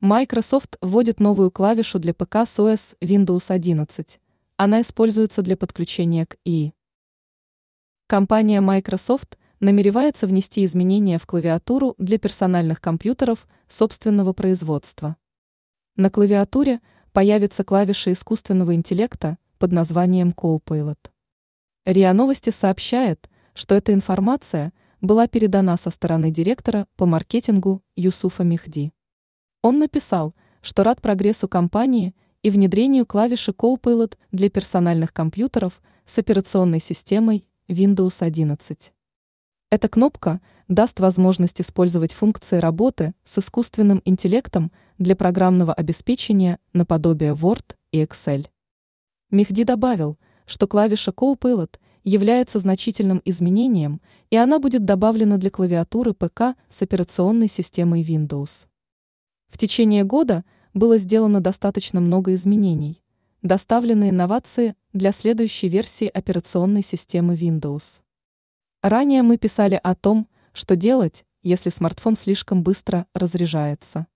Microsoft вводит новую клавишу для ПК с OS Windows 11. Она используется для подключения к ИИ. Компания Microsoft намеревается внести изменения в клавиатуру для персональных компьютеров собственного производства. На клавиатуре появится клавиша искусственного интеллекта под названием Copilot. РИА Новости сообщает, что эта информация была передана со стороны директора по маркетингу Юсуфа Мехди. Он написал, что рад прогрессу компании и внедрению клавиши Copilot для персональных компьютеров с операционной системой Windows 11. Эта кнопка даст возможность использовать функции работы с искусственным интеллектом для программного обеспечения наподобие Word и Excel. Мехди добавил, что клавиша Copilot является значительным изменением, и она будет добавлена для клавиатуры ПК с операционной системой Windows. В течение года было сделано достаточно много изменений. Доставлены инновации для следующей версии операционной системы Windows. Ранее мы писали о том, что делать, если смартфон слишком быстро разряжается.